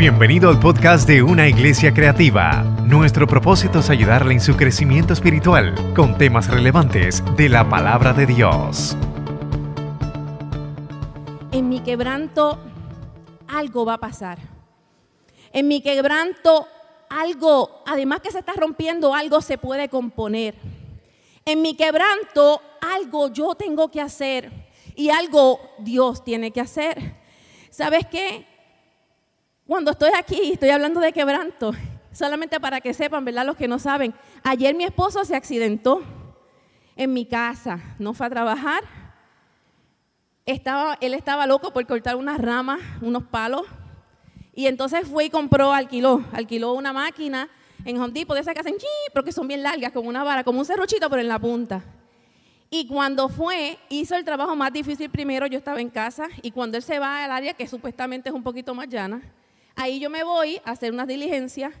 Bienvenido al podcast de Una Iglesia Creativa. Nuestro propósito es ayudarle en su crecimiento espiritual con temas relevantes de la palabra de Dios. En mi quebranto algo va a pasar. En mi quebranto algo, además que se está rompiendo, algo se puede componer. En mi quebranto algo yo tengo que hacer y algo Dios tiene que hacer. ¿Sabes qué? Cuando estoy aquí, estoy hablando de quebranto, solamente para que sepan, ¿verdad? Los que no saben, ayer mi esposo se accidentó en mi casa, no fue a trabajar. Estaba, él estaba loco por cortar unas ramas, unos palos, y entonces fue y compró, alquiló, alquiló una máquina en Home Depot de esas que hacen porque son bien largas, como una vara, como un serruchito, pero en la punta. Y cuando fue, hizo el trabajo más difícil primero, yo estaba en casa, y cuando él se va al área que supuestamente es un poquito más llana, ahí yo me voy a hacer unas diligencias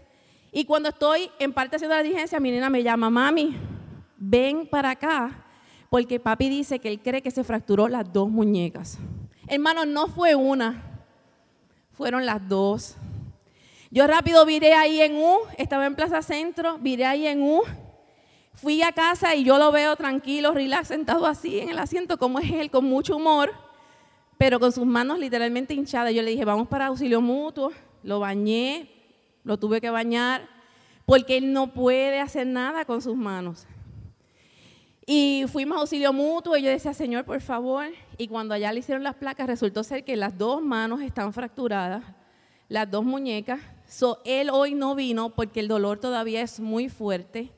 y cuando estoy en parte haciendo la diligencia, mi nena me llama, mami, ven para acá, porque papi dice que él cree que se fracturó las dos muñecas. Hermano, no fue una, fueron las dos. Yo rápido viré ahí en U, estaba en Plaza Centro, viré ahí en U, fui a casa y yo lo veo tranquilo, relax, sentado así en el asiento, como es él, con mucho humor, pero con sus manos literalmente hinchadas. Yo le dije, vamos para auxilio mutuo lo bañé, lo tuve que bañar, porque él no puede hacer nada con sus manos. Y fuimos a auxilio mutuo y yo decía, Señor, por favor. Y cuando allá le hicieron las placas, resultó ser que las dos manos están fracturadas, las dos muñecas. So, él hoy no vino porque el dolor todavía es muy fuerte.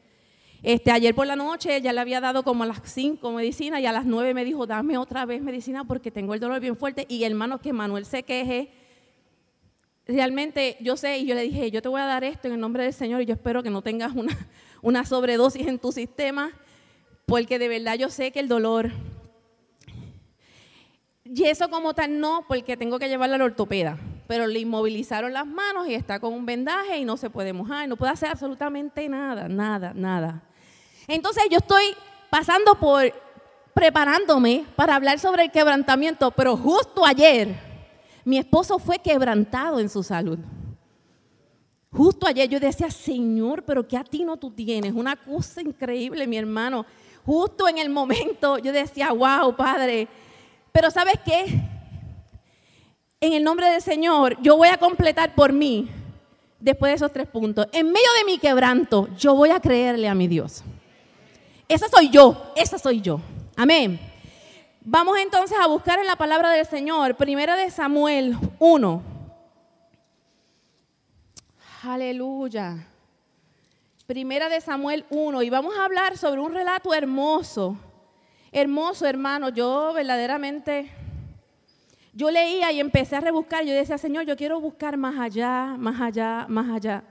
Este, ayer por la noche ya le había dado como las 5 medicina y a las 9 me dijo, dame otra vez medicina porque tengo el dolor bien fuerte. Y hermano, que Manuel se queje realmente yo sé y yo le dije, yo te voy a dar esto en el nombre del Señor y yo espero que no tengas una, una sobredosis en tu sistema, porque de verdad yo sé que el dolor... Y eso como tal no, porque tengo que llevarla al ortopeda, pero le inmovilizaron las manos y está con un vendaje y no se puede mojar, no puede hacer absolutamente nada, nada, nada. Entonces yo estoy pasando por, preparándome para hablar sobre el quebrantamiento, pero justo ayer, mi esposo fue quebrantado en su salud. Justo ayer yo decía, Señor, pero ¿qué a ti no tú tienes? Una cosa increíble, mi hermano. Justo en el momento yo decía, wow, Padre. Pero ¿sabes qué? En el nombre del Señor, yo voy a completar por mí, después de esos tres puntos, en medio de mi quebranto, yo voy a creerle a mi Dios. Esa soy yo, esa soy yo. Amén. Vamos entonces a buscar en la palabra del Señor, primera de Samuel 1. Aleluya. Primera de Samuel 1 y vamos a hablar sobre un relato hermoso. Hermoso, hermano. Yo verdaderamente yo leía y empecé a rebuscar. Yo decía, Señor, yo quiero buscar más allá, más allá, más allá.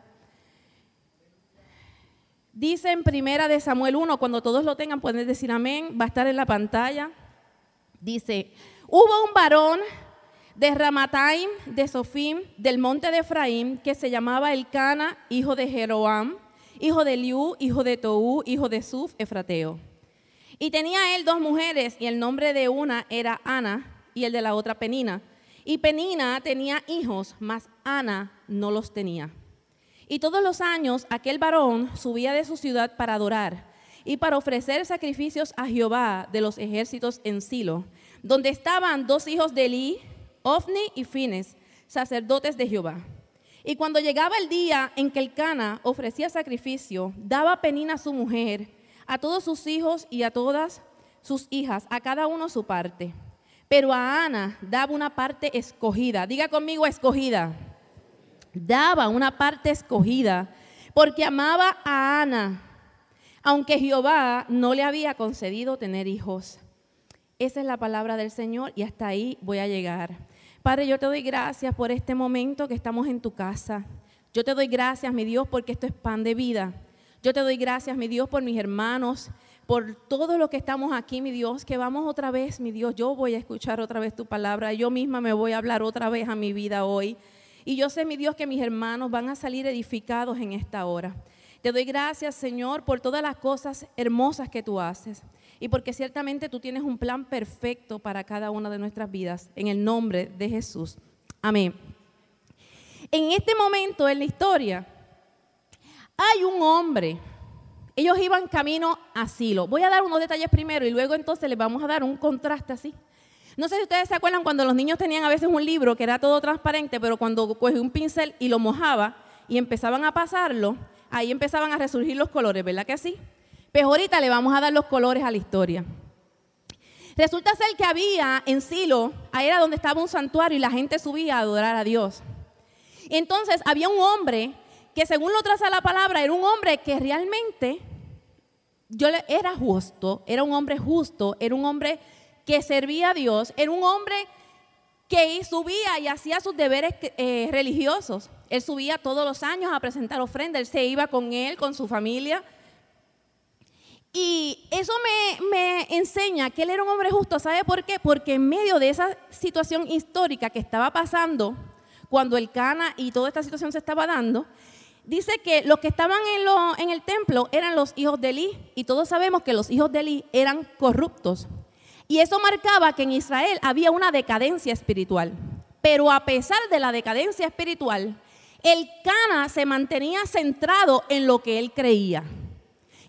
Dice en Primera de Samuel 1, cuando todos lo tengan pueden decir amén, va a estar en la pantalla. Dice, hubo un varón de Ramataim, de Sofim, del monte de Efraín, que se llamaba Elcana, hijo de Jeroam, hijo de Liu, hijo de Tou, hijo de Suf, Efrateo. Y tenía él dos mujeres, y el nombre de una era Ana, y el de la otra Penina. Y Penina tenía hijos, mas Ana no los tenía. Y todos los años aquel varón subía de su ciudad para adorar y para ofrecer sacrificios a Jehová de los ejércitos en Silo, donde estaban dos hijos de Eli, Ofni y Fines, sacerdotes de Jehová. Y cuando llegaba el día en que el Cana ofrecía sacrificio, daba Penina a su mujer, a todos sus hijos y a todas sus hijas, a cada uno su parte. Pero a Ana daba una parte escogida. Diga conmigo escogida. Daba una parte escogida porque amaba a Ana aunque Jehová no le había concedido tener hijos. Esa es la palabra del Señor y hasta ahí voy a llegar. Padre, yo te doy gracias por este momento que estamos en tu casa. Yo te doy gracias, mi Dios, porque esto es pan de vida. Yo te doy gracias, mi Dios, por mis hermanos, por todo lo que estamos aquí, mi Dios, que vamos otra vez, mi Dios. Yo voy a escuchar otra vez tu palabra. Yo misma me voy a hablar otra vez a mi vida hoy. Y yo sé, mi Dios, que mis hermanos van a salir edificados en esta hora. Te doy gracias, Señor, por todas las cosas hermosas que tú haces y porque ciertamente tú tienes un plan perfecto para cada una de nuestras vidas. En el nombre de Jesús. Amén. En este momento en la historia hay un hombre. Ellos iban camino a Silo. Voy a dar unos detalles primero y luego entonces les vamos a dar un contraste así. No sé si ustedes se acuerdan cuando los niños tenían a veces un libro que era todo transparente, pero cuando cogía un pincel y lo mojaba y empezaban a pasarlo, ahí empezaban a resurgir los colores, ¿verdad que sí? Pues ahorita le vamos a dar los colores a la historia. Resulta ser que había en Silo, ahí era donde estaba un santuario y la gente subía a adorar a Dios. Entonces había un hombre que según lo traza la palabra, era un hombre que realmente yo era justo, era un hombre justo, era un hombre que servía a Dios, era un hombre que subía y hacía sus deberes eh, religiosos. Él subía todos los años a presentar ofrenda, él se iba con él, con su familia. Y eso me, me, enseña que él era un hombre justo. ¿Sabe por qué? Porque en medio de esa situación histórica que estaba pasando, cuando el Cana y toda esta situación se estaba dando, dice que los que estaban en, en el templo eran los hijos de Eli. Y todos sabemos que los hijos de Eli eran corruptos. Y eso marcaba que en Israel había una decadencia espiritual. Pero a pesar de la decadencia espiritual, el Cana se mantenía centrado en lo que él creía.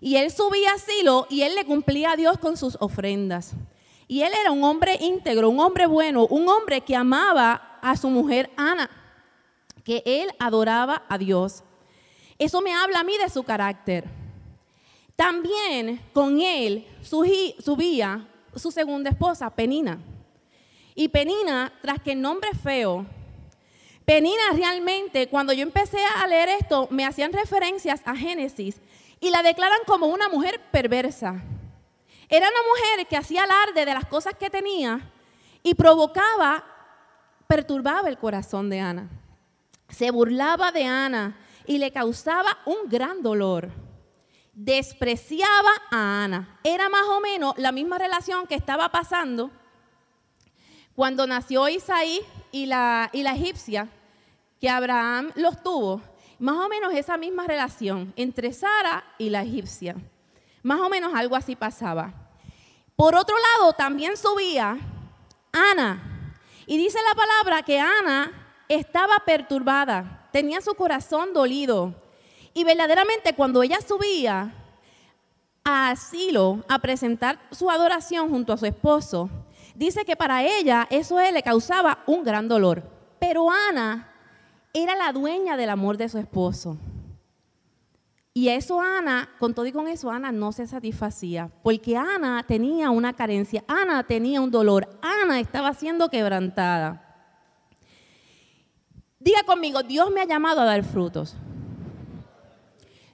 Y él subía a Silo y él le cumplía a Dios con sus ofrendas. Y él era un hombre íntegro, un hombre bueno, un hombre que amaba a su mujer Ana, que él adoraba a Dios. Eso me habla a mí de su carácter. También con él subía su segunda esposa, Penina. Y Penina, tras que el nombre feo, Penina realmente, cuando yo empecé a leer esto, me hacían referencias a Génesis y la declaran como una mujer perversa. Era una mujer que hacía alarde de las cosas que tenía y provocaba, perturbaba el corazón de Ana. Se burlaba de Ana y le causaba un gran dolor. Despreciaba a Ana. Era más o menos la misma relación que estaba pasando cuando nació Isaí y la, y la egipcia, que Abraham los tuvo más o menos esa misma relación entre Sara y la egipcia. Más o menos algo así pasaba. Por otro lado, también subía Ana. Y dice la palabra que Ana estaba perturbada, tenía su corazón dolido. Y verdaderamente cuando ella subía a Asilo a presentar su adoración junto a su esposo, dice que para ella eso le causaba un gran dolor. Pero Ana era la dueña del amor de su esposo. Y eso Ana, con todo y con eso, Ana no se satisfacía, porque Ana tenía una carencia, Ana tenía un dolor, Ana estaba siendo quebrantada. Diga conmigo, Dios me ha llamado a dar frutos.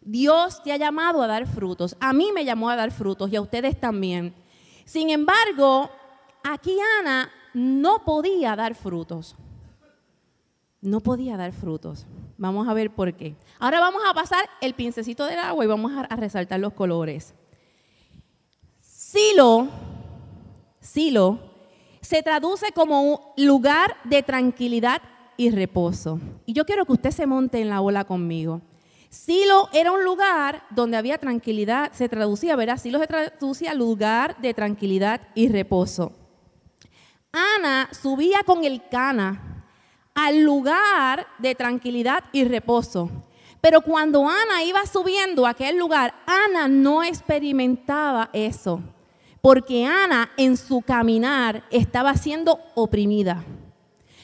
Dios te ha llamado a dar frutos. A mí me llamó a dar frutos y a ustedes también. Sin embargo, aquí Ana no podía dar frutos no podía dar frutos. Vamos a ver por qué. Ahora vamos a pasar el pincecito del agua y vamos a, resaltar los colores. Silo, Silo, se traduce como un lugar de tranquilidad y reposo. Y yo quiero que usted se monte en la ola conmigo. Silo era un lugar donde había tranquilidad, se traducía, ¿verdad? Silo se traducía lugar de tranquilidad y reposo. Ana subía con el cana al lugar de tranquilidad y reposo. Pero cuando Ana iba subiendo a aquel lugar, Ana no experimentaba eso, porque Ana en su caminar estaba siendo oprimida,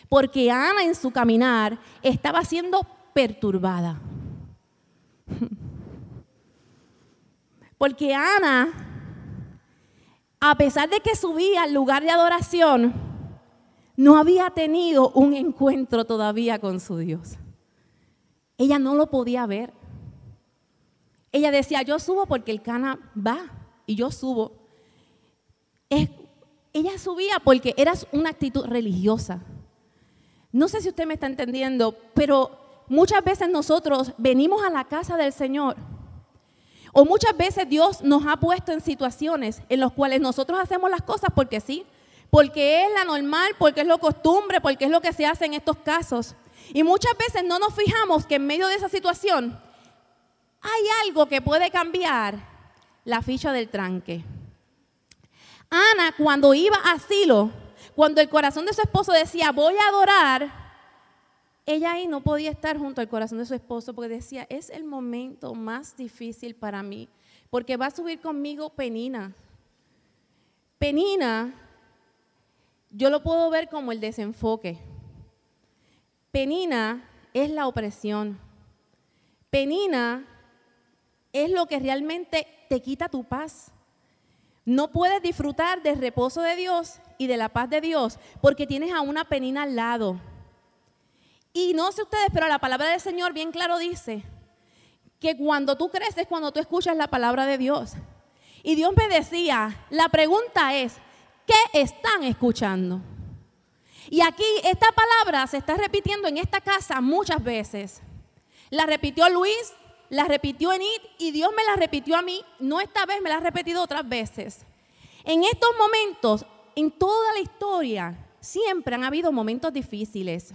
porque Ana en su caminar estaba siendo perturbada. Porque Ana, a pesar de que subía al lugar de adoración, no había tenido un encuentro todavía con su Dios. Ella no lo podía ver. Ella decía, yo subo porque el cana va y yo subo. ella subía porque era una actitud religiosa. No sé si usted me está entendiendo, pero muchas veces nosotros venimos a la casa del Señor. O muchas veces Dios nos ha puesto en situaciones en las cuales nosotros hacemos las cosas porque sí, porque es la normal, porque es lo costumbre, porque es lo que se hace en estos casos. Y muchas veces no nos fijamos que en medio de esa situación hay algo que puede cambiar la ficha del tranque. Ana, cuando iba a Silo, cuando el corazón de su esposo decía, voy a adorar, ella ahí no podía estar junto al corazón de su esposo porque decía, es el momento más difícil para mí, porque va a subir conmigo Penina. Penina, yo lo puedo ver como el desenfoque. Penina es la opresión. Penina es lo que realmente te quita tu paz. No puedes disfrutar del reposo de Dios y de la paz de Dios porque tienes a una penina al lado. Y no sé ustedes, pero la palabra del Señor bien claro dice que cuando tú creces, cuando tú escuchas la palabra de Dios. Y Dios me decía, la pregunta es, ¿qué están escuchando? Y aquí esta palabra se está repitiendo en esta casa muchas veces. La repitió Luis, la repitió Enid y Dios me la repitió a mí. No esta vez, me la ha repetido otras veces. En estos momentos, en toda la historia, siempre han habido momentos difíciles.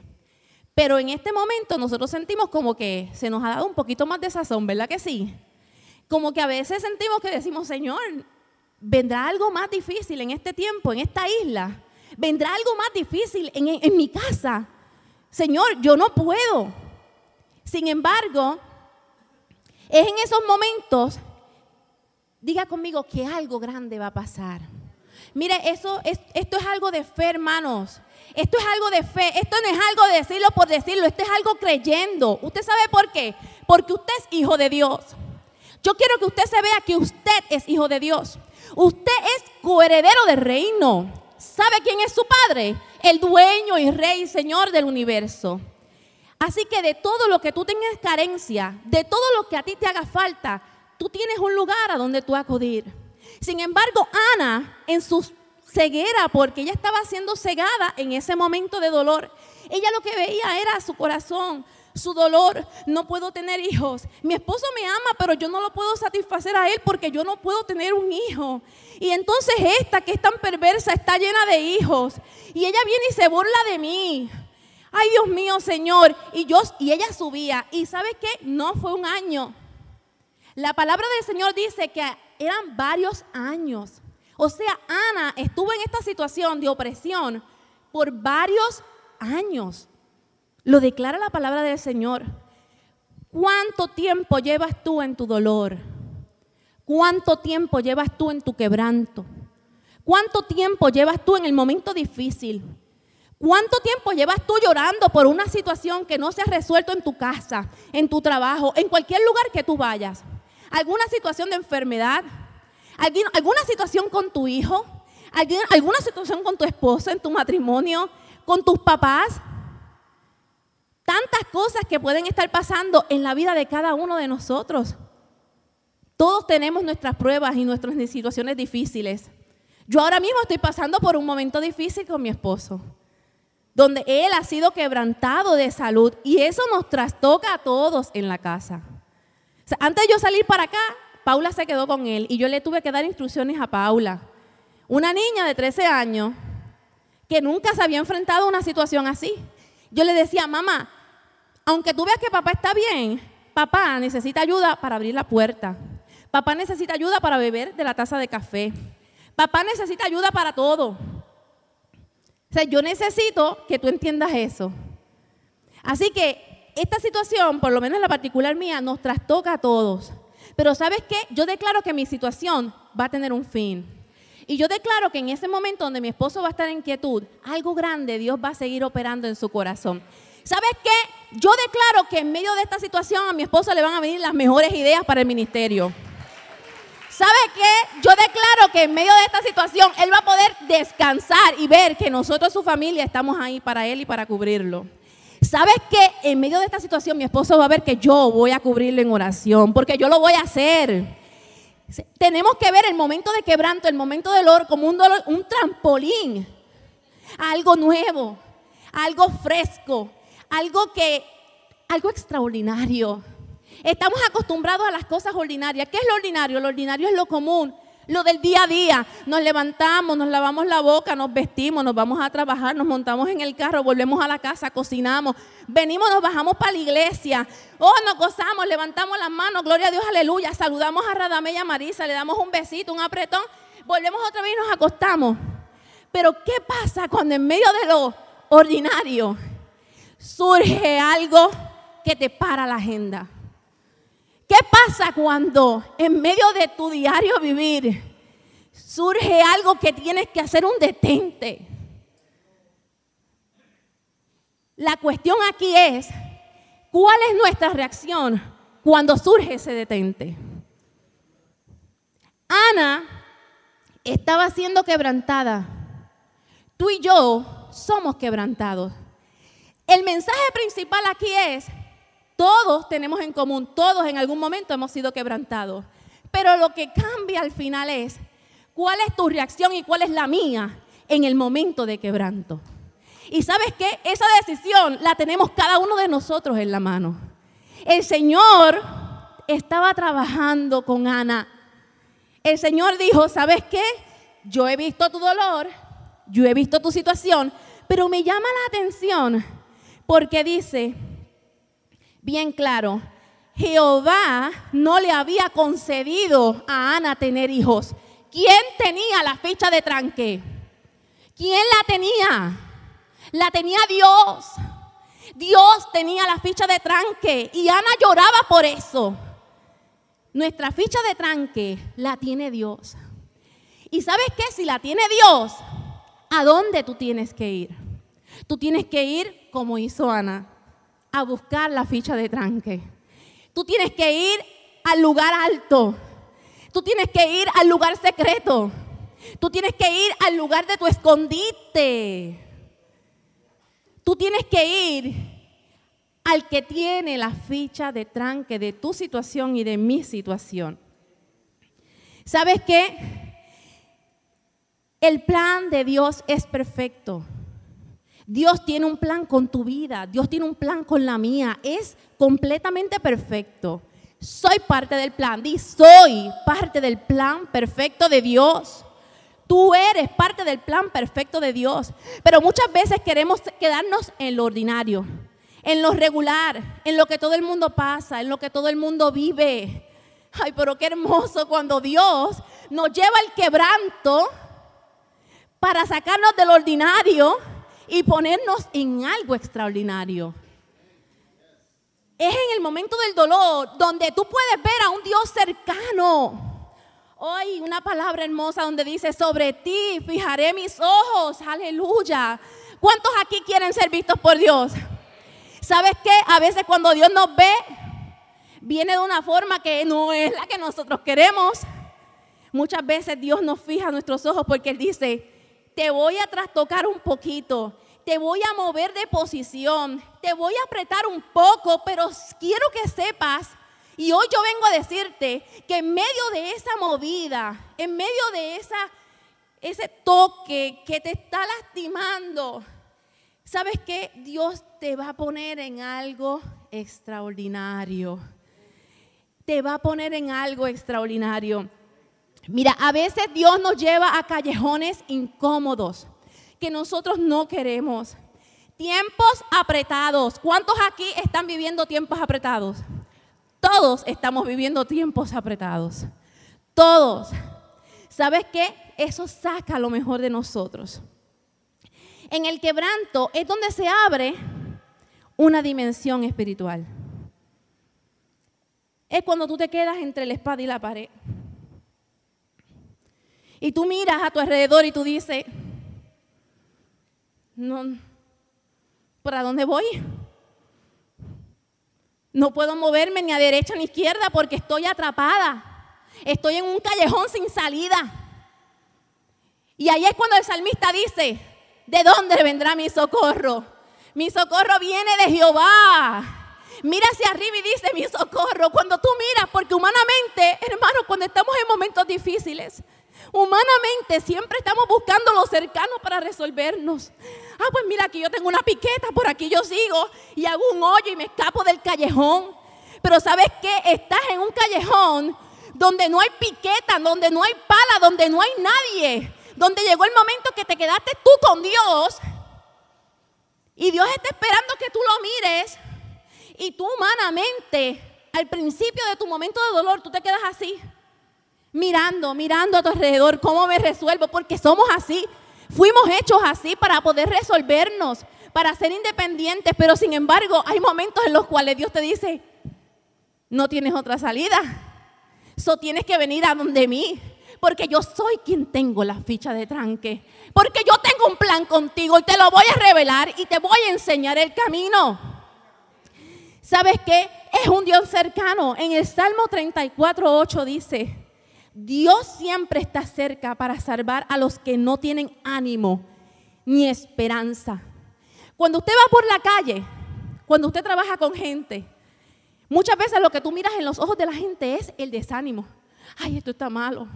Pero en este momento nosotros sentimos como que se nos ha dado un poquito más de sazón, ¿verdad que sí? Como que a veces sentimos que decimos, Señor, vendrá algo más difícil en este tiempo, en esta isla. Vendrá algo más difícil en, en mi casa. Señor, yo no puedo. Sin embargo, es en esos momentos, diga conmigo que algo grande va a pasar. Mire, eso esto es algo de fe, hermanos. Esto es algo de fe. Esto no es algo de decirlo por decirlo. Esto es algo creyendo. ¿Usted sabe por qué? Porque usted es hijo de Dios. Yo quiero que usted se vea que usted es hijo de Dios. Usted es coheredero del reino. ¿Sabe quién es su padre? El dueño y rey, señor del universo. Así que de todo lo que tú tengas carencia, de todo lo que a ti te haga falta, tú tienes un lugar a donde tú acudir. Sin embargo, Ana, en su ceguera, porque ella estaba siendo cegada en ese momento de dolor, ella lo que veía era su corazón, su dolor, no puedo tener hijos. Mi esposo me ama, pero yo no lo puedo satisfacer a él porque yo no puedo tener un hijo. Y entonces esta que es tan perversa está llena de hijos. Y ella viene y se burla de mí. Ay, Dios mío, Señor. Y, yo, y ella subía. ¿Y sabe qué? No fue un año. La palabra del Señor dice que eran varios años. O sea, Ana estuvo en esta situación de opresión por varios años. Lo declara la palabra del Señor. ¿Cuánto tiempo llevas tú en tu dolor? ¿Cuánto tiempo llevas tú en tu quebranto? ¿Cuánto tiempo llevas tú en el momento difícil? ¿Cuánto tiempo llevas tú llorando por una situación que no se ha resuelto en tu casa, en tu trabajo, en cualquier lugar que tú vayas? ¿Alguna situación de enfermedad? ¿Alguna situación con tu hijo? ¿Alguna situación con tu esposo, en tu matrimonio? ¿Con tus papás? Tantas cosas que pueden estar pasando en la vida de cada uno de nosotros. Todos tenemos nuestras pruebas y nuestras situaciones difíciles. Yo ahora mismo estoy pasando por un momento difícil con mi esposo donde él ha sido quebrantado de salud y eso nos trastoca a todos en la casa. antes de yo salir para acá, Paula se quedó con él y yo le tuve que dar instrucciones a Paula, una niña de 13 años que nunca se había enfrentado a una situación así. Yo le decía, mamá, aunque tú veas que papá está bien, papá necesita ayuda para abrir la puerta. Papá necesita ayuda para beber de la taza de café. Papá necesita ayuda para todo. O sea, yo necesito que tú entiendas eso. Así que esta situación, por lo menos la particular mía, nos trastoca a todos. Pero ¿sabes qué? Yo declaro que mi situación va a tener un fin. Y yo declaro que en ese momento donde mi esposo va a estar en quietud, algo grande Dios va a seguir operando en su corazón. ¿Sabes qué? Yo declaro que en medio de esta situación a mi esposo le van a venir las mejores ideas para el ministerio. ¿Sabe qué? Yo declaro que en medio de esta situación Él va a poder descansar y ver que nosotros, su familia, estamos ahí para Él y para cubrirlo. ¿Sabes qué? En medio de esta situación mi esposo va a ver que yo voy a cubrirlo en oración, porque yo lo voy a hacer. Tenemos que ver el momento de quebranto, el momento del dolor como un, dolor, un trampolín, algo nuevo, algo fresco, algo que, algo extraordinario. Estamos acostumbrados a las cosas ordinarias. ¿Qué es lo ordinario? Lo ordinario es lo común, lo del día a día. Nos levantamos, nos lavamos la boca, nos vestimos, nos vamos a trabajar, nos montamos en el carro, volvemos a la casa, cocinamos, venimos, nos bajamos para la iglesia. Oh, nos gozamos, levantamos las manos, gloria a Dios, aleluya. Saludamos a Radamé y a Marisa, le damos un besito, un apretón. Volvemos otra vez y nos acostamos. Pero ¿qué pasa cuando en medio de lo ordinario surge algo que te para la agenda. ¿Qué pasa cuando en medio de tu diario vivir surge algo que tienes que hacer un detente? La cuestión aquí es, ¿cuál es nuestra reacción cuando surge ese detente? Ana estaba siendo quebrantada. Tú y yo somos quebrantados. El mensaje principal aquí es, todos tenemos en común, todos en algún momento hemos sido quebrantados. Pero lo que cambia al final es cuál es tu reacción y cuál es la mía en el momento de quebranto. Y sabes qué? Esa decisión la tenemos cada uno de nosotros en la mano. El Señor estaba trabajando con Ana. El Señor dijo, ¿sabes qué? Yo he visto tu dolor, yo he visto tu situación, pero me llama la atención porque dice, bien claro, Jehová no le había concedido a Ana tener hijos. ¿Quién tenía la ficha de tranque? ¿Quién la tenía? La tenía Dios. Dios tenía la ficha de tranque y Ana lloraba por eso. Nuestra ficha de tranque la tiene Dios. ¿Y sabes qué? Si la tiene Dios, ¿a dónde tú tienes que ir? Tú tienes que ir como hizo Ana a buscar la ficha de tranque. Tú tienes que ir al lugar alto. Tú tienes que ir al lugar secreto. Tú tienes que ir al lugar de tu escondite. Tú tienes que ir al que tiene la ficha de tranque de tu situación y de mi situación. ¿Sabes qué? El plan de Dios es perfecto. Dios tiene un plan con tu vida, Dios tiene un plan con la mía, es completamente perfecto. Soy parte del plan, di soy parte del plan perfecto de Dios. Tú eres parte del plan perfecto de Dios. Pero muchas veces queremos quedarnos en lo ordinario, en lo regular, en lo que todo el mundo pasa, en lo que todo el mundo vive. Ay, pero qué hermoso cuando Dios nos lleva el quebranto para sacarnos del ordinario y ponernos en algo extraordinario. Es en el momento del dolor donde tú puedes ver a un Dios cercano. Hoy una palabra hermosa donde dice, sobre ti fijaré mis ojos, aleluya. ¿Cuántos aquí quieren ser vistos por Dios? ¿Sabes qué? A veces cuando Dios nos ve, viene de una forma que no es la que nosotros queremos. Muchas veces Dios nos fija nuestros ojos porque Él dice, te voy a trastocar un poquito, te voy a mover de posición, te voy a apretar un poco, pero quiero que sepas, y hoy yo vengo a decirte que en medio de esa movida, en medio de esa, ese toque que te está lastimando, ¿sabes qué? Dios te va a poner en algo extraordinario. Te va a poner en algo extraordinario. Mira, a veces Dios nos lleva a callejones incómodos que nosotros no queremos. Tiempos apretados. ¿Cuántos aquí están viviendo tiempos apretados? Todos estamos viviendo tiempos apretados. Todos. ¿Sabes qué? Eso saca lo mejor de nosotros. En el quebranto es donde se abre una dimensión espiritual. Es cuando tú te quedas entre la espada y la pared. Y tú miras a tu alrededor y tú dices, no, ¿para dónde voy? No puedo moverme ni a derecha ni a izquierda porque estoy atrapada. Estoy en un callejón sin salida. Y ahí es cuando el salmista dice, ¿de dónde vendrá mi socorro? Mi socorro viene de Jehová. Mira hacia arriba y dice mi socorro. Cuando tú miras, porque humanamente, hermano, cuando estamos en momentos difíciles, Humanamente siempre estamos buscando lo cercano para resolvernos. Ah, pues mira, aquí yo tengo una piqueta, por aquí yo sigo y hago un hoyo y me escapo del callejón. Pero ¿sabes qué? Estás en un callejón donde no hay piqueta, donde no hay pala, donde no hay nadie. Donde llegó el momento que te quedaste tú con Dios. Y Dios está esperando que tú lo mires. Y tú humanamente, al principio de tu momento de dolor, tú te quedas así mirando, mirando a tu alrededor, cómo me resuelvo, porque somos así. Fuimos hechos así para poder resolvernos, para ser independientes, pero sin embargo hay momentos en los cuales Dios te dice, no tienes otra salida, so tienes que venir a donde mí, porque yo soy quien tengo la ficha de tranque, porque yo tengo un plan contigo y te lo voy a revelar y te voy a enseñar el camino. ¿Sabes qué? Es un Dios cercano. En el Salmo 34, 8 dice, Dios siempre está cerca para salvar a los que no tienen ánimo ni esperanza. Cuando usted va por la calle, cuando usted trabaja con gente, muchas veces lo que tú miras en los ojos de la gente es el desánimo. Ay, esto está malo.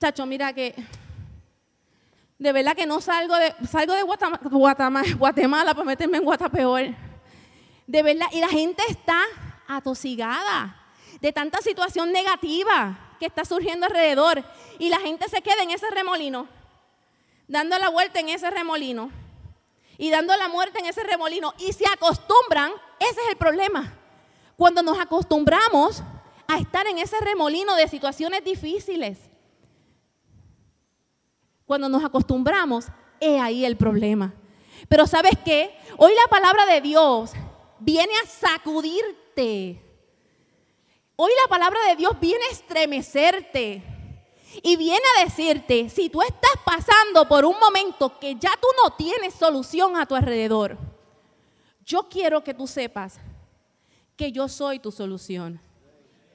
Chacho, mira que de verdad que no salgo de, salgo de Guatemala, Guatemala, para meterme en Guatapeor. De verdad, y la gente está atosigada de tanta situación negativa que está surgiendo alrededor. Y la gente se queda en ese remolino, dando la vuelta en ese remolino y dando la muerte en ese remolino. Y se acostumbran, ese es el problema. Cuando nos acostumbramos a estar en ese remolino de situaciones difíciles, cuando nos acostumbramos, es ahí el problema. Pero ¿sabes qué? Hoy la palabra de Dios viene a sacudirte. Hoy la palabra de Dios viene a estremecerte. Y viene a decirte, si tú estás pasando por un momento que ya tú no tienes solución a tu alrededor, yo quiero que tú sepas que yo soy tu solución.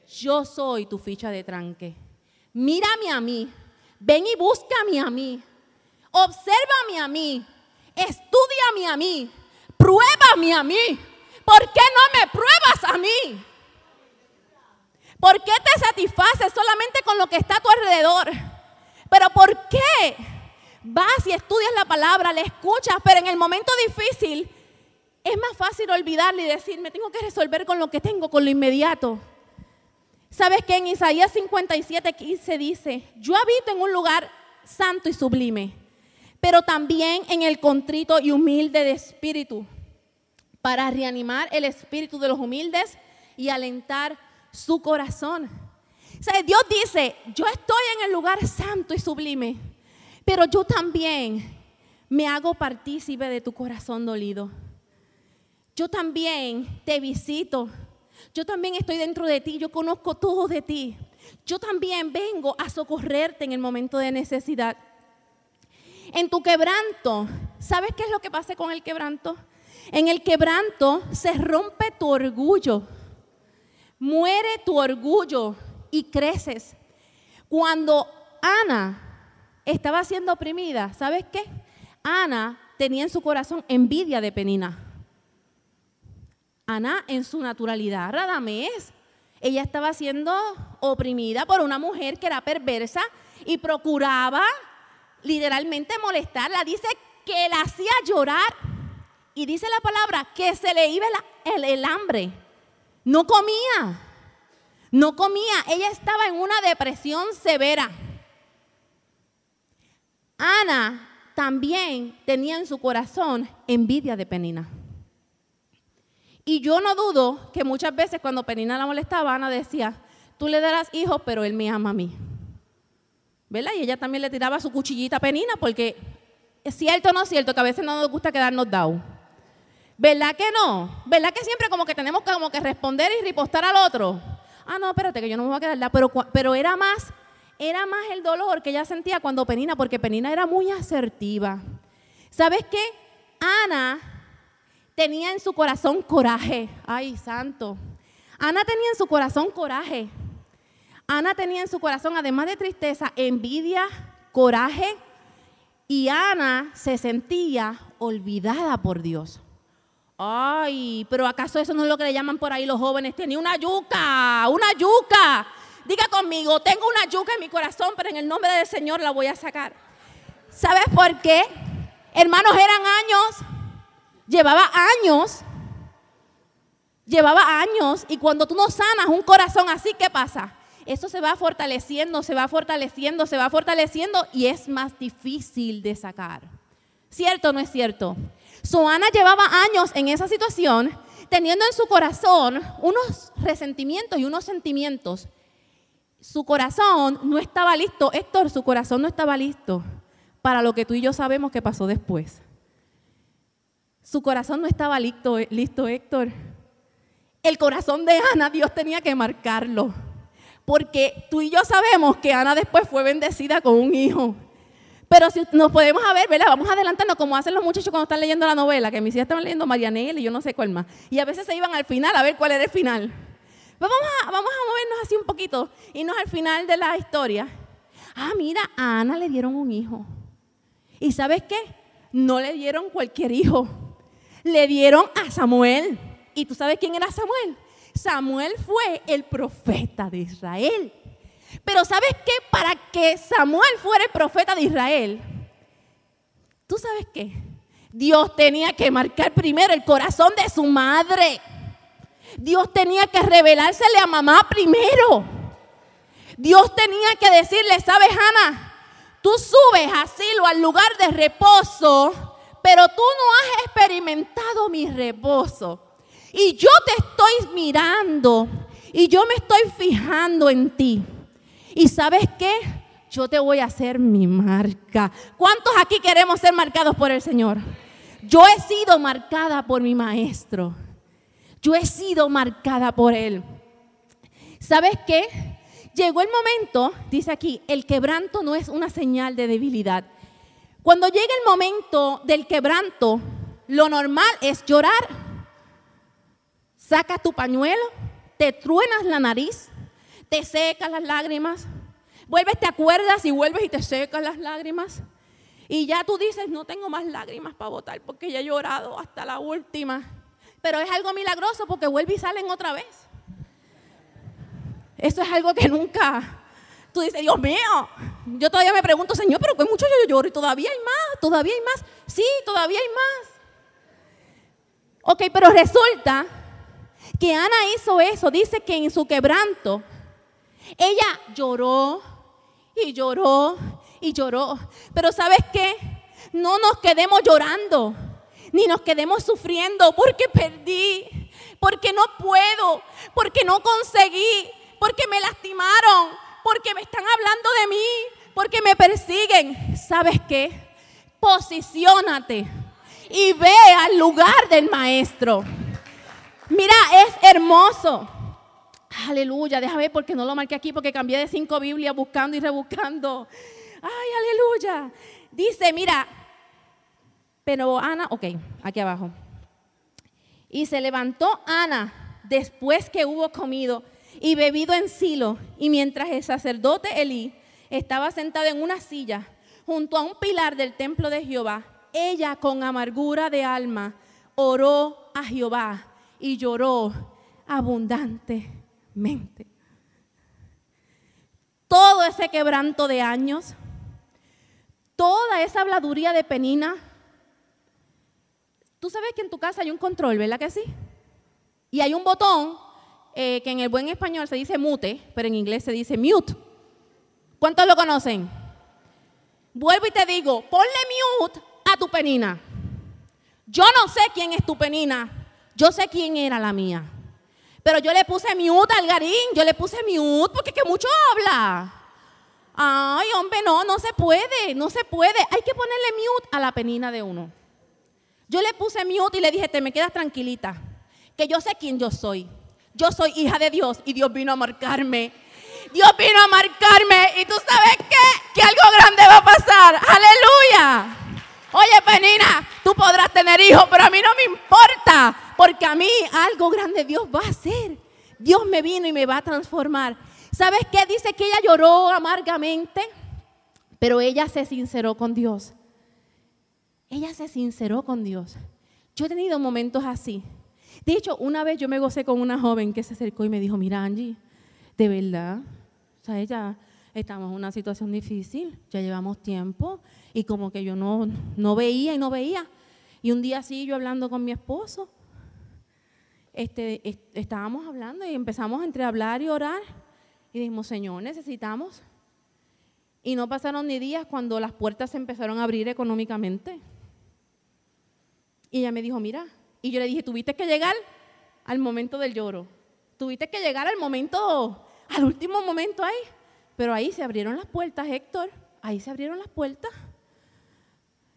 Yo soy tu ficha de tranque. Mírame a mí Ven y búscame a mí. Obsérvame a mí. Estudiame a mí. Pruébame a mí. ¿Por qué no me pruebas a mí? ¿Por qué te satisfaces solamente con lo que está a tu alrededor? Pero ¿por qué vas y estudias la palabra, la escuchas, pero en el momento difícil es más fácil olvidarle y decir, me tengo que resolver con lo que tengo, con lo inmediato? ¿Sabes que en Isaías 57, 15 dice, yo habito en un lugar santo y sublime, pero también en el contrito y humilde de espíritu, para reanimar el espíritu de los humildes y alentar su corazón. O Dios dice, yo estoy en el lugar santo y sublime, pero yo también me hago partícipe de tu corazón dolido. Yo también te visito yo también estoy dentro de ti, yo conozco todo de ti. Yo también vengo a socorrerte en el momento de necesidad. En tu quebranto, ¿sabes qué es lo que pasa con el quebranto? En el quebranto se rompe tu orgullo, muere tu orgullo y creces. Cuando Ana estaba siendo oprimida, ¿sabes qué? Ana tenía en su corazón envidia de Penina. Ana en su naturalidad, Radamés, ella estaba siendo oprimida por una mujer que era perversa y procuraba literalmente molestarla. Dice que la hacía llorar y dice la palabra que se le iba el, el hambre. No comía, no comía. Ella estaba en una depresión severa. Ana también tenía en su corazón envidia de Penina. Y yo no dudo que muchas veces cuando Penina la molestaba, Ana decía, tú le darás hijos, pero él me ama a mí. ¿Verdad? Y ella también le tiraba su cuchillita a Penina porque es cierto o no es cierto que a veces no nos gusta quedarnos down. ¿Verdad que no? ¿Verdad que siempre como que tenemos que, como que responder y ripostar al otro? Ah, no, espérate, que yo no me voy a quedar pero era más, era más el dolor que ella sentía cuando Penina, porque Penina era muy asertiva. ¿Sabes qué? Ana tenía en su corazón coraje. Ay, santo. Ana tenía en su corazón coraje. Ana tenía en su corazón, además de tristeza, envidia, coraje. Y Ana se sentía olvidada por Dios. Ay, pero ¿acaso eso no es lo que le llaman por ahí los jóvenes? Tenía una yuca, una yuca. Diga conmigo, tengo una yuca en mi corazón, pero en el nombre del Señor la voy a sacar. ¿Sabes por qué? Hermanos, eran años Llevaba años, llevaba años y cuando tú no sanas un corazón así, ¿qué pasa? Eso se va fortaleciendo, se va fortaleciendo, se va fortaleciendo y es más difícil de sacar. ¿Cierto o no es cierto? Ana llevaba años en esa situación, teniendo en su corazón unos resentimientos y unos sentimientos. Su corazón no estaba listo, Héctor, su corazón no estaba listo para lo que tú y yo sabemos que pasó después. Su corazón no estaba listo, listo, Héctor. El corazón de Ana, Dios tenía que marcarlo. Porque tú y yo sabemos que Ana después fue bendecida con un hijo. Pero si nos podemos ver, ¿verdad? Vamos adelantando como hacen los muchachos cuando están leyendo la novela, que mis hijas estaban leyendo Marianela y yo no sé cuál más. Y a veces se iban al final a ver cuál era el final. Pues vamos a, vamos a movernos así un poquito, irnos al final de la historia. Ah, mira, a Ana le dieron un hijo. ¿Y sabes qué? No le dieron cualquier hijo. Le dieron a Samuel. ¿Y tú sabes quién era Samuel? Samuel fue el profeta de Israel. Pero ¿sabes qué? Para que Samuel fuera el profeta de Israel, ¿tú sabes qué? Dios tenía que marcar primero el corazón de su madre. Dios tenía que revelársele a mamá primero. Dios tenía que decirle, ¿sabes, Ana? Tú subes asilo al lugar de reposo, pero tú no has experimentado mi reposo. Y yo te estoy mirando y yo me estoy fijando en ti. Y sabes qué? Yo te voy a hacer mi marca. ¿Cuántos aquí queremos ser marcados por el Señor? Yo he sido marcada por mi maestro. Yo he sido marcada por él. ¿Sabes qué? Llegó el momento, dice aquí, el quebranto no es una señal de debilidad. Cuando llega el momento del quebranto, lo normal es llorar. Sacas tu pañuelo, te truenas la nariz, te secas las lágrimas, vuelves, te acuerdas y vuelves y te secas las lágrimas. Y ya tú dices, no tengo más lágrimas para votar porque ya he llorado hasta la última. Pero es algo milagroso porque vuelve y salen otra vez. Eso es algo que nunca, tú dices, Dios mío, yo todavía me pregunto, Señor, pero que mucho yo lloro y todavía hay más, todavía hay más. Sí, todavía hay más. Ok, pero resulta que Ana hizo eso, dice que en su quebranto, ella lloró y lloró y lloró. Pero ¿sabes qué? No nos quedemos llorando, ni nos quedemos sufriendo porque perdí, porque no puedo, porque no conseguí, porque me lastimaron, porque me están hablando de mí, porque me persiguen. ¿Sabes qué? Posiciónate y ve al lugar del maestro. Mira, es hermoso. Aleluya, déjame ver porque no lo marqué aquí porque cambié de cinco Biblias buscando y rebuscando. Ay, aleluya. Dice, mira, pero Ana, ok, aquí abajo. Y se levantó Ana después que hubo comido y bebido en Silo. Y mientras el sacerdote Elí estaba sentado en una silla junto a un pilar del templo de Jehová, ella con amargura de alma oró a Jehová y lloró abundante mente. Todo ese quebranto de años, toda esa habladuría de penina. Tú sabes que en tu casa hay un control, ¿verdad que sí? Y hay un botón eh, que en el buen español se dice mute, pero en inglés se dice mute. ¿Cuántos lo conocen? Vuelvo y te digo, ponle mute a tu penina. Yo no sé quién es tu penina, yo sé quién era la mía. Pero yo le puse mute al garín, yo le puse mute porque que mucho habla. Ay, hombre, no, no se puede, no se puede. Hay que ponerle mute a la penina de uno. Yo le puse mute y le dije, te me quedas tranquilita, que yo sé quién yo soy. Yo soy hija de Dios y Dios vino a marcarme. Dios vino a marcarme y tú sabes qué, que algo grande va a pasar. Aleluya. Oye, Penina, tú podrás tener hijos, pero a mí no me importa. Porque a mí algo grande Dios va a hacer. Dios me vino y me va a transformar. ¿Sabes qué? Dice que ella lloró amargamente, pero ella se sinceró con Dios. Ella se sinceró con Dios. Yo he tenido momentos así. De hecho, una vez yo me gocé con una joven que se acercó y me dijo, mira Angie, de verdad, o sea, ella, estamos en una situación difícil, ya llevamos tiempo y como que yo no, no veía y no veía. Y un día así yo hablando con mi esposo, este, estábamos hablando y empezamos entre hablar y orar. Y dijimos, Señor, necesitamos. Y no pasaron ni días cuando las puertas se empezaron a abrir económicamente. Y ella me dijo, mira, y yo le dije, tuviste que llegar al momento del lloro. Tuviste que llegar al momento, al último momento ahí. Pero ahí se abrieron las puertas, Héctor. Ahí se abrieron las puertas.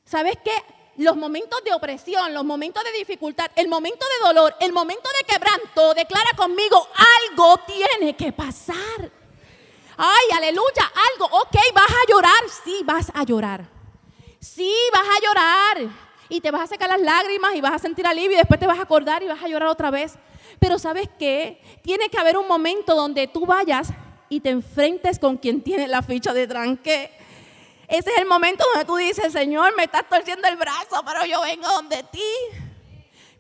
¿Sabes qué? Los momentos de opresión, los momentos de dificultad, el momento de dolor, el momento de quebranto, declara conmigo, algo tiene que pasar. Ay, aleluya, algo, ok, vas a llorar, sí, vas a llorar. Sí, vas a llorar. Y te vas a secar las lágrimas y vas a sentir alivio y después te vas a acordar y vas a llorar otra vez. Pero sabes qué? Tiene que haber un momento donde tú vayas y te enfrentes con quien tiene la ficha de tranque. Ese es el momento donde tú dices, Señor, me estás torciendo el brazo, pero yo vengo donde ti.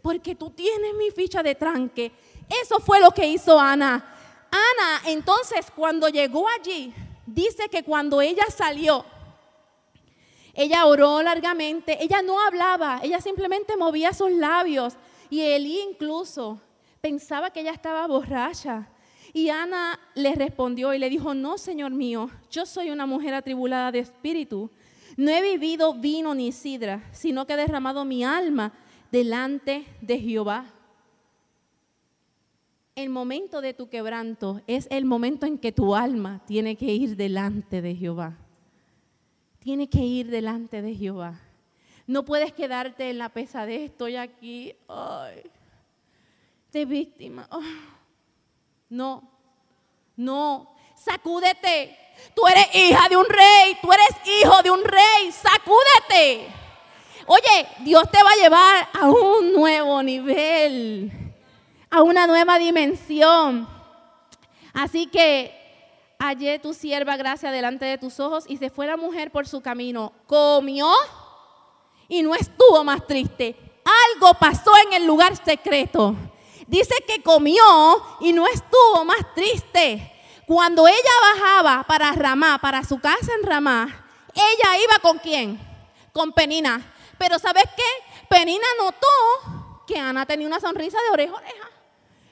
Porque tú tienes mi ficha de tranque. Eso fue lo que hizo Ana. Ana, entonces, cuando llegó allí, dice que cuando ella salió, ella oró largamente, ella no hablaba, ella simplemente movía sus labios. Y Elí incluso pensaba que ella estaba borracha. Y Ana le respondió y le dijo, no, Señor mío, yo soy una mujer atribulada de espíritu. No he vivido vino ni sidra, sino que he derramado mi alma delante de Jehová. El momento de tu quebranto es el momento en que tu alma tiene que ir delante de Jehová. Tiene que ir delante de Jehová. No puedes quedarte en la pesadez, estoy aquí, ay, de víctima. No, no, sacúdete. Tú eres hija de un rey, tú eres hijo de un rey, sacúdete. Oye, Dios te va a llevar a un nuevo nivel, a una nueva dimensión. Así que hallé tu sierva gracia delante de tus ojos y se fue la mujer por su camino. Comió y no estuvo más triste. Algo pasó en el lugar secreto. Dice que comió y no estuvo más triste. Cuando ella bajaba para Ramá, para su casa en Ramá, ella iba con quién? Con Penina. Pero ¿sabes qué? Penina notó que Ana tenía una sonrisa de oreja a oreja.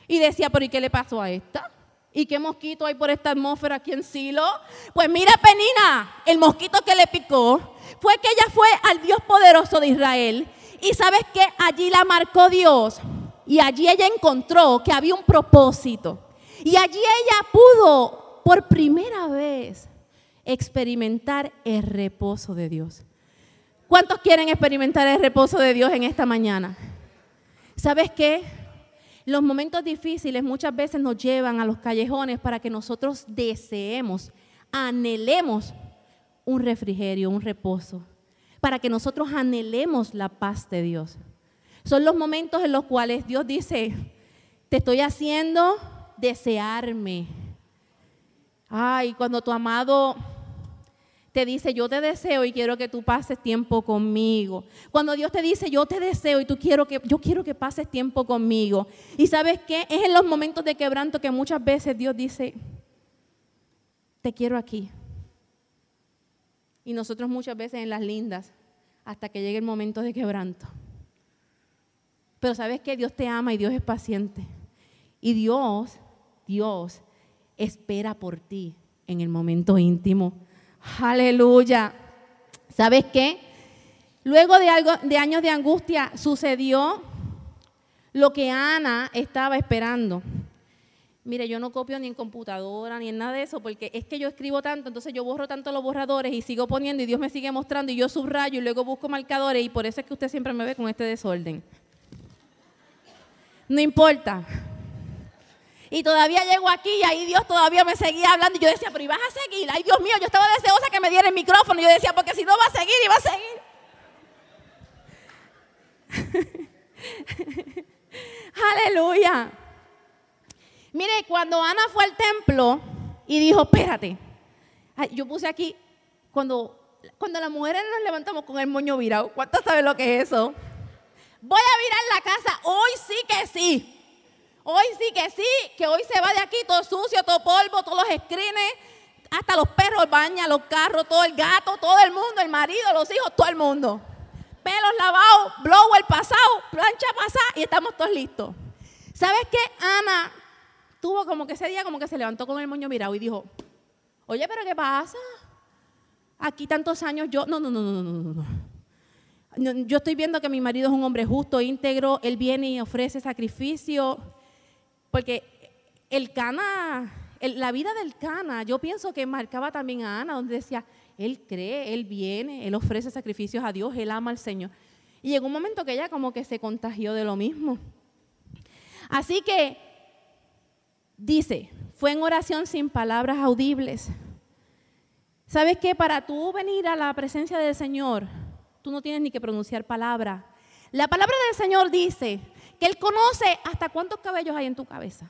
Y decía, pero ¿y qué le pasó a esta? ¿Y qué mosquito hay por esta atmósfera aquí en Silo? Pues mira, Penina, el mosquito que le picó fue que ella fue al Dios poderoso de Israel. Y sabes qué? Allí la marcó Dios. Y allí ella encontró que había un propósito. Y allí ella pudo por primera vez experimentar el reposo de Dios. ¿Cuántos quieren experimentar el reposo de Dios en esta mañana? ¿Sabes qué? Los momentos difíciles muchas veces nos llevan a los callejones para que nosotros deseemos, anhelemos un refrigerio, un reposo, para que nosotros anhelemos la paz de Dios. Son los momentos en los cuales Dios dice, te estoy haciendo desearme. Ay, cuando tu amado te dice, yo te deseo y quiero que tú pases tiempo conmigo. Cuando Dios te dice, yo te deseo y tú quiero que, yo quiero que pases tiempo conmigo. Y sabes qué? Es en los momentos de quebranto que muchas veces Dios dice, te quiero aquí. Y nosotros muchas veces en las lindas, hasta que llegue el momento de quebranto. Pero sabes que Dios te ama y Dios es paciente. Y Dios, Dios espera por ti en el momento íntimo. Aleluya. ¿Sabes qué? Luego de, algo, de años de angustia sucedió lo que Ana estaba esperando. Mire, yo no copio ni en computadora ni en nada de eso, porque es que yo escribo tanto, entonces yo borro tanto los borradores y sigo poniendo y Dios me sigue mostrando y yo subrayo y luego busco marcadores y por eso es que usted siempre me ve con este desorden. No importa. Y todavía llego aquí y ahí Dios todavía me seguía hablando. Y yo decía, pero ¿y vas a seguir? Ay, Dios mío, yo estaba deseosa que me diera el micrófono. Y yo decía, porque si no va a seguir, y va a seguir. Aleluya. Mire, cuando Ana fue al templo y dijo, espérate, yo puse aquí, cuando, cuando las mujeres nos levantamos con el moño virado, ¿cuántos saben lo que es eso? Voy a virar la casa. Hoy sí que sí. Hoy sí que sí, que hoy se va de aquí todo sucio, todo polvo, todos los screens, hasta los perros bañan, los carros, todo el gato, todo el mundo, el marido, los hijos, todo el mundo. Pelos lavados, blower pasado, plancha pasada y estamos todos listos. ¿Sabes qué? Ana tuvo como que ese día como que se levantó con el moño mirado y dijo, oye, pero ¿qué pasa? Aquí tantos años yo, no, no, no, no, no, no, no yo estoy viendo que mi marido es un hombre justo, íntegro, él viene y ofrece sacrificio, porque el Cana, la vida del Cana, yo pienso que marcaba también a Ana, donde decía, él cree, él viene, él ofrece sacrificios a Dios, él ama al Señor. Y llegó un momento que ella como que se contagió de lo mismo. Así que dice, fue en oración sin palabras audibles. ¿Sabes qué? Para tú venir a la presencia del Señor, tú no tienes ni que pronunciar palabra. La palabra del Señor dice que Él conoce hasta cuántos cabellos hay en tu cabeza.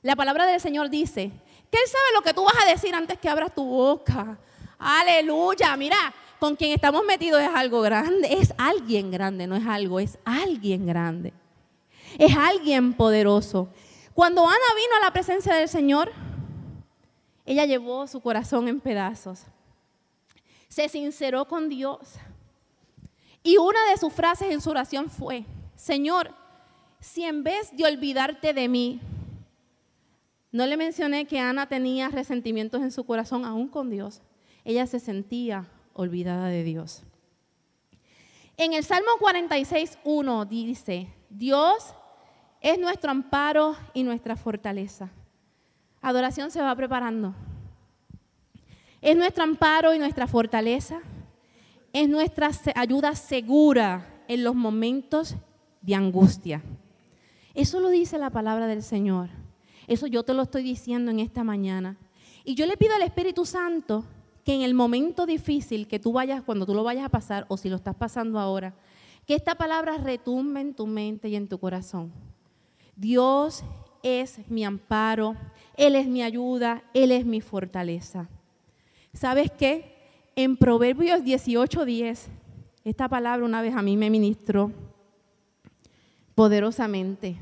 La palabra del Señor dice que Él sabe lo que tú vas a decir antes que abras tu boca. Aleluya, mira, con quien estamos metidos es algo grande, es alguien grande, no es algo, es alguien grande. Es alguien poderoso. Cuando Ana vino a la presencia del Señor, ella llevó su corazón en pedazos. Se sinceró con Dios. Y una de sus frases en su oración fue, Señor, si en vez de olvidarte de mí, no le mencioné que Ana tenía resentimientos en su corazón aún con Dios, ella se sentía olvidada de Dios. En el Salmo 46, 1 dice, Dios es nuestro amparo y nuestra fortaleza. Adoración se va preparando. Es nuestro amparo y nuestra fortaleza. Es nuestra ayuda segura en los momentos de angustia. Eso lo dice la palabra del Señor. Eso yo te lo estoy diciendo en esta mañana. Y yo le pido al Espíritu Santo que en el momento difícil que tú vayas, cuando tú lo vayas a pasar, o si lo estás pasando ahora, que esta palabra retumbe en tu mente y en tu corazón. Dios es mi amparo, Él es mi ayuda, Él es mi fortaleza. ¿Sabes qué? En Proverbios 18:10, esta palabra una vez a mí me ministró poderosamente.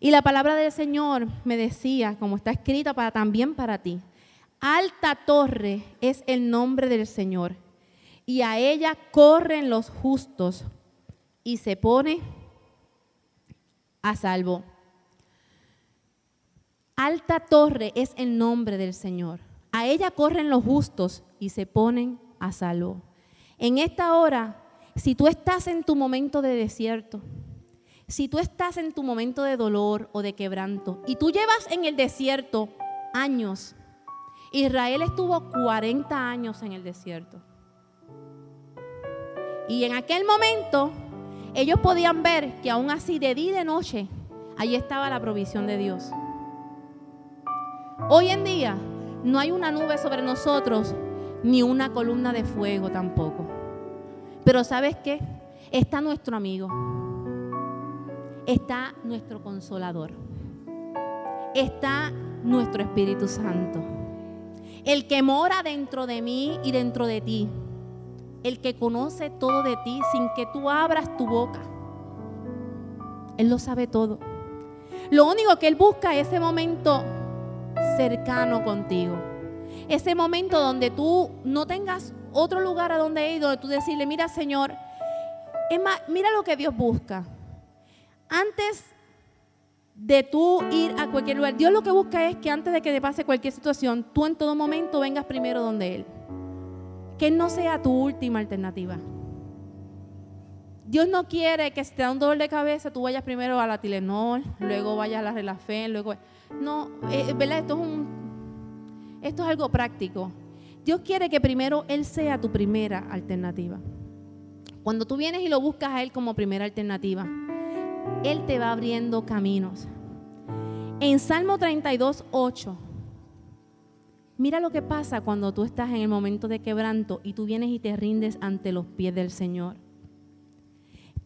Y la palabra del Señor me decía, como está escrita para, también para ti, alta torre es el nombre del Señor, y a ella corren los justos y se pone a salvo. Alta torre es el nombre del Señor. A ella corren los justos y se ponen a salvo. En esta hora, si tú estás en tu momento de desierto, si tú estás en tu momento de dolor o de quebranto y tú llevas en el desierto años, Israel estuvo 40 años en el desierto. Y en aquel momento ellos podían ver que aún así de día y de noche, ahí estaba la provisión de Dios. Hoy en día no hay una nube sobre nosotros ni una columna de fuego tampoco. Pero ¿sabes qué? Está nuestro amigo. Está nuestro consolador. Está nuestro Espíritu Santo. El que mora dentro de mí y dentro de ti. El que conoce todo de ti sin que tú abras tu boca. Él lo sabe todo. Lo único que Él busca es ese momento cercano contigo. Ese momento donde tú no tengas otro lugar a donde ir, donde tú decirle, mira Señor, es mira lo que Dios busca. Antes de tú ir a cualquier lugar, Dios lo que busca es que antes de que te pase cualquier situación, tú en todo momento vengas primero donde Él. Que no sea tu última alternativa. Dios no quiere que si te da un dolor de cabeza, tú vayas primero a la Tilenol, luego vayas a la Relafen, luego... No, eh, ¿verdad? Esto es, un, esto es algo práctico. Dios quiere que primero Él sea tu primera alternativa. Cuando tú vienes y lo buscas a Él como primera alternativa, Él te va abriendo caminos. En Salmo 32, 8, mira lo que pasa cuando tú estás en el momento de quebranto y tú vienes y te rindes ante los pies del Señor.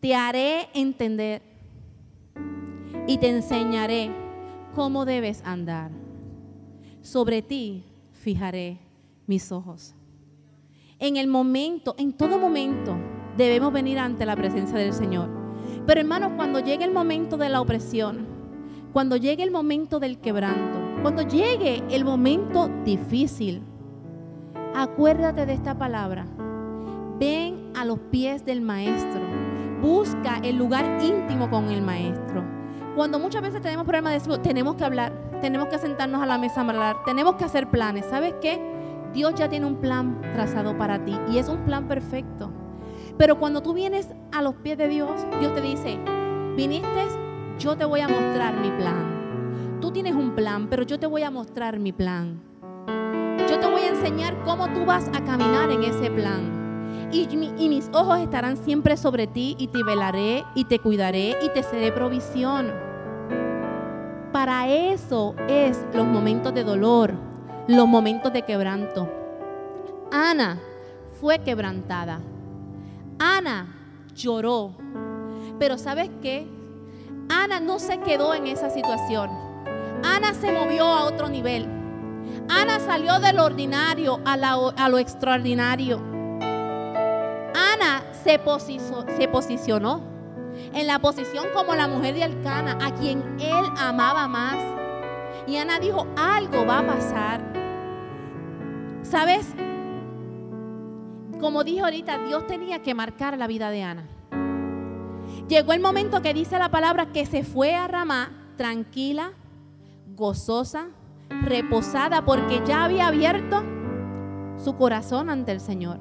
Te haré entender y te enseñaré cómo debes andar. Sobre ti fijaré mis ojos. En el momento, en todo momento, debemos venir ante la presencia del Señor. Pero hermanos, cuando llegue el momento de la opresión, cuando llegue el momento del quebranto, cuando llegue el momento difícil, acuérdate de esta palabra. Ven a los pies del Maestro. Busca el lugar íntimo con el Maestro. Cuando muchas veces tenemos problemas de tenemos que hablar, tenemos que sentarnos a la mesa a hablar, tenemos que hacer planes. ¿Sabes qué? Dios ya tiene un plan trazado para ti y es un plan perfecto. Pero cuando tú vienes a los pies de Dios, Dios te dice, viniste, yo te voy a mostrar mi plan. Tú tienes un plan, pero yo te voy a mostrar mi plan. Yo te voy a enseñar cómo tú vas a caminar en ese plan. Y, y, mis ojos estarán siempre sobre ti y te velaré y te cuidaré y te seré provisión. Para eso es los momentos de dolor, los momentos de quebranto. Ana fue quebrantada. Ana lloró. Pero ¿sabes qué? Ana no se quedó en esa situación. Ana se movió a otro nivel. Ana salió del ordinario a, lo extraordinario. Ana se, se posicionó en la posición como la mujer de Alcana, a quien él amaba más. Y Ana dijo, algo va a pasar. ¿Sabes? Como dije ahorita, Dios tenía que marcar la vida de Ana. Llegó el momento que dice la palabra que se fue a Ramá tranquila, gozosa, reposada, porque ya había abierto su corazón ante el Señor.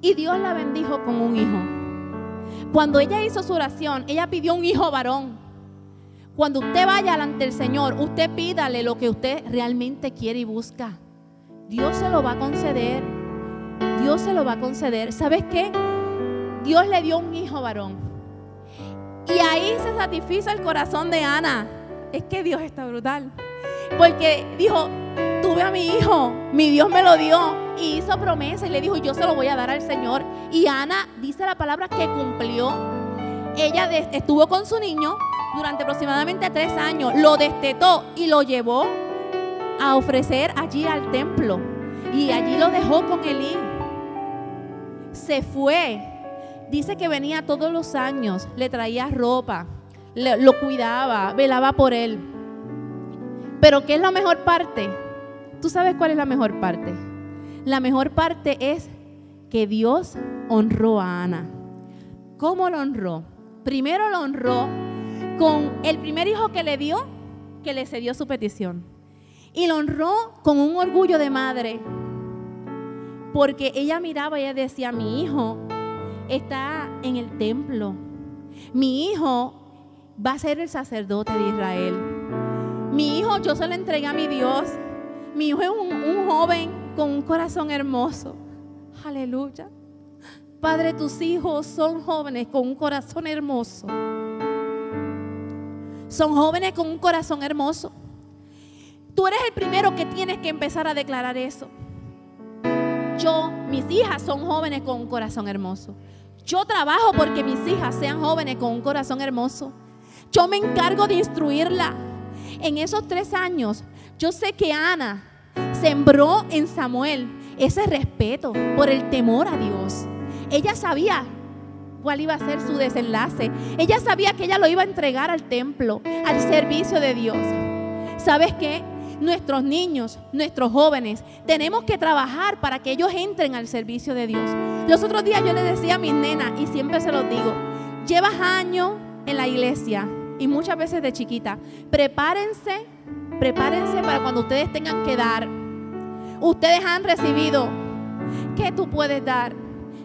Y Dios la bendijo con un hijo. Cuando ella hizo su oración, ella pidió un hijo varón. Cuando usted vaya ante el Señor, usted pídale lo que usted realmente quiere y busca. Dios se lo va a conceder. Dios se lo va a conceder. ¿Sabes qué? Dios le dio un hijo varón. Y ahí se satisfizo el corazón de Ana. Es que Dios está brutal. Porque dijo, tuve a mi hijo, mi Dios me lo dio. Y hizo promesa y le dijo, yo se lo voy a dar al Señor. Y Ana dice la palabra que cumplió. Ella estuvo con su niño durante aproximadamente tres años. Lo destetó y lo llevó a ofrecer allí al templo. Y allí lo dejó con Elí. Se fue Dice que venía todos los años, le traía ropa, lo cuidaba, velaba por él. Pero ¿qué es la mejor parte? ¿Tú sabes cuál es la mejor parte? La mejor parte es que Dios honró a Ana. ¿Cómo lo honró? Primero lo honró con el primer hijo que le dio, que le cedió su petición. Y lo honró con un orgullo de madre. Porque ella miraba y ella decía, mi hijo está en el templo. Mi hijo va a ser el sacerdote de Israel. Mi hijo yo se lo entregué a mi Dios. Mi hijo es un, joven con un corazón hermoso. Aleluya. Padre, tus hijos son jóvenes con un corazón hermoso. Son jóvenes con un corazón hermoso. Tú eres el primero que tienes que empezar a declarar eso. Yo, mis hijas son jóvenes con un corazón hermoso. Yo trabajo porque mis hijas sean jóvenes con un corazón hermoso. Yo me encargo de instruirla. En esos tres años, yo sé que Ana sembró en Samuel ese respeto por el temor a Dios. Ella sabía cuál iba a ser su desenlace. Ella sabía que ella lo iba a entregar al templo, al servicio de Dios. ¿Sabes qué? nuestros niños, nuestros jóvenes, tenemos que trabajar para que ellos entren al servicio de Dios. Los otros días yo le decía a mis nenas, y siempre se los digo, llevas años en la iglesia y muchas veces de chiquita, prepárense, prepárense para cuando ustedes tengan que dar. Ustedes han recibido, ¿qué tú puedes dar?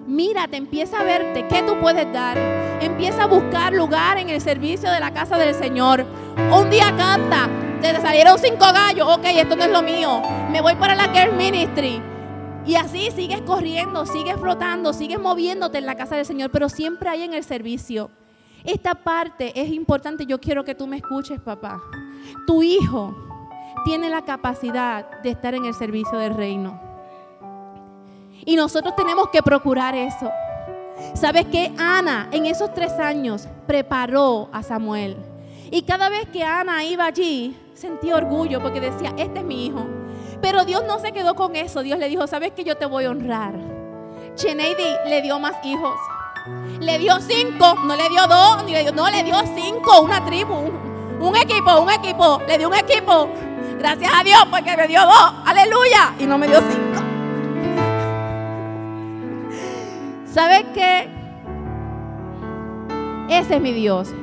Mírate, empieza a verte, ¿qué tú puedes dar? Empieza a buscar lugar en el servicio de la casa del Señor. Un día canta, te salieron cinco gallos, ok, esto no es lo mío. Me voy para la Girl Ministry. Y así sigues corriendo, sigues flotando, sigues moviéndote en la casa del Señor, pero siempre hay en el servicio. Esta parte es importante, yo quiero que tú me escuches, papá. Tu hijo tiene la capacidad de estar en el servicio del reino. Y nosotros tenemos que procurar eso. ¿Sabes qué? Ana en esos tres años preparó a Samuel. Y cada vez que Ana iba allí, sentía orgullo porque decía, este es mi hijo. Pero Dios no se quedó con eso. Dios le dijo, ¿sabes que yo te voy a honrar? Cheneidi le dio más hijos. Le dio cinco, no le dio dos, ni le dio, no, le dio cinco, una tribu, un, equipo, un equipo, le dio un equipo. Gracias a Dios porque me dio dos, aleluya, y no me dio cinco. ¿Sabes qué? Ese es mi Dios.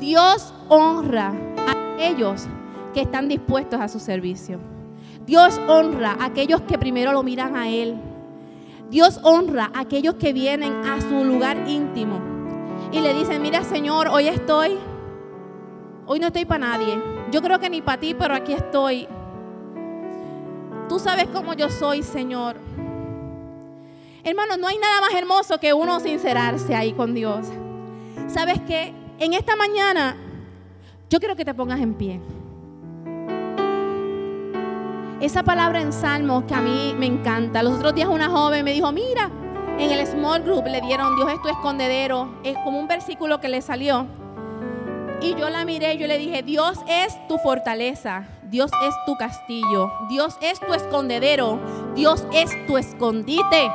Dios honra a ellos que están dispuestos a su servicio. Dios honra a aquellos que primero lo miran a Él. Dios honra a aquellos que vienen a su lugar íntimo y le dicen, mira Señor, hoy estoy, hoy no estoy para nadie. Yo creo que ni para ti, pero aquí estoy. Tú sabes cómo yo soy, Señor. Hermano, no hay nada más hermoso que uno sincerarse ahí con Dios. ¿Sabes qué? En esta mañana yo quiero que te pongas en pie. Esa palabra en Salmos que a mí me encanta. Los otros días una joven me dijo, mira, en el small group le dieron Dios es tu escondedero. Es como un versículo que le salió. Y yo la miré y yo le dije, Dios es tu fortaleza, Dios es tu castillo, Dios es tu escondedero, Dios es tu escondite.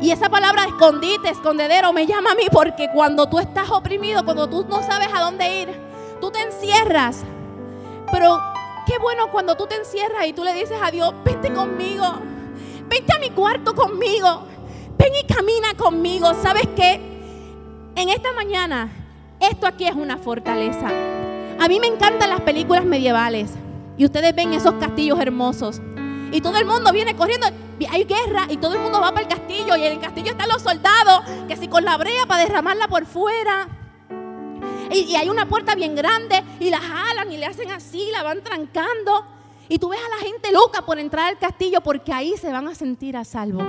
Y esa palabra escondite, escondedero, me llama a mí porque cuando tú estás oprimido, cuando tú no sabes a dónde ir, tú te encierras. Pero qué bueno cuando tú te encierras y tú le dices a Dios, vente conmigo, vente a mi cuarto conmigo, ven y camina conmigo. ¿Sabes qué? En esta mañana, esto aquí es una fortaleza. A mí me encantan las películas medievales y ustedes ven esos castillos hermosos. Y todo el mundo viene corriendo. Hay guerra y todo el mundo va para el castillo. Y en el castillo están los soldados que si con la brea para derramarla por fuera. Y, hay una puerta bien grande y la jalan y le hacen así, la van trancando. Y tú ves a la gente loca por entrar al castillo porque ahí se van a sentir a salvo.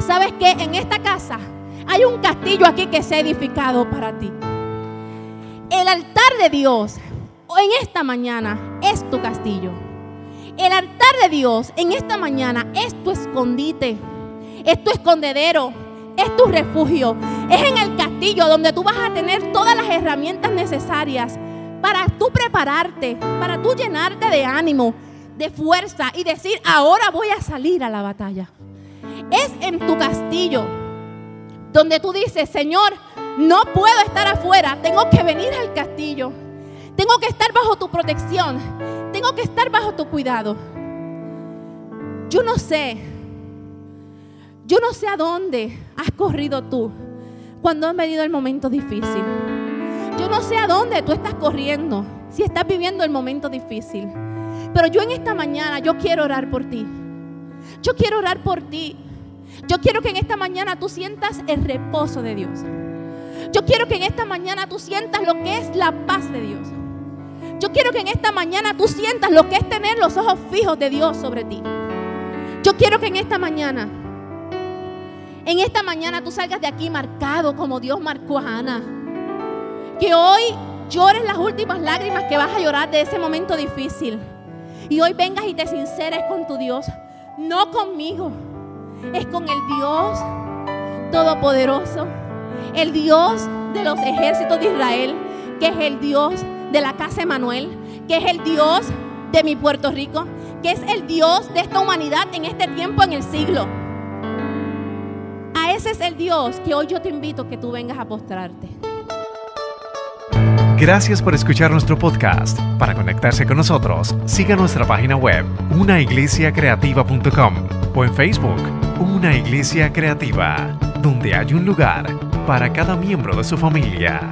¿Sabes qué? En esta casa hay un castillo aquí que se ha edificado para ti. El altar de Dios en esta mañana es tu castillo. El altar de Dios en esta mañana es tu escondite, es tu escondedero, es tu refugio. Es en el castillo donde tú vas a tener todas las herramientas necesarias para tú prepararte, para tú llenarte de ánimo, de fuerza y decir, ahora voy a salir a la batalla. Es en tu castillo donde tú dices, Señor, no puedo estar afuera, tengo que venir al castillo. Tengo que estar bajo tu protección. Tengo que estar bajo tu cuidado. Yo no sé. Yo no sé a dónde has corrido tú cuando has venido el momento difícil. Yo no sé a dónde tú estás corriendo si estás viviendo el momento difícil. Pero yo en esta mañana, yo quiero orar por ti. Yo quiero orar por ti. Yo quiero que en esta mañana tú sientas el reposo de Dios. Yo quiero que en esta mañana tú sientas lo que es la paz de Dios. Yo quiero que en esta mañana tú sientas lo que es tener los ojos fijos de Dios sobre ti. Yo quiero que en esta mañana, en esta mañana tú salgas de aquí marcado como Dios marcó a Ana. Que hoy llores las últimas lágrimas que vas a llorar de ese momento difícil. Y hoy vengas y te sinceres con tu Dios. No conmigo, es con el Dios Todopoderoso. El Dios de los ejércitos de Israel, que es el Dios de la casa Emanuel, que es el Dios de mi Puerto Rico, que es el Dios de esta humanidad en este tiempo, en el siglo. A ese es el Dios que hoy yo te invito que tú vengas a postrarte. Gracias por escuchar nuestro podcast. Para conectarse con nosotros, siga nuestra página web, unaiglesiacreativa.com o en Facebook, Una Iglesia Creativa, donde hay un lugar para cada miembro de su familia.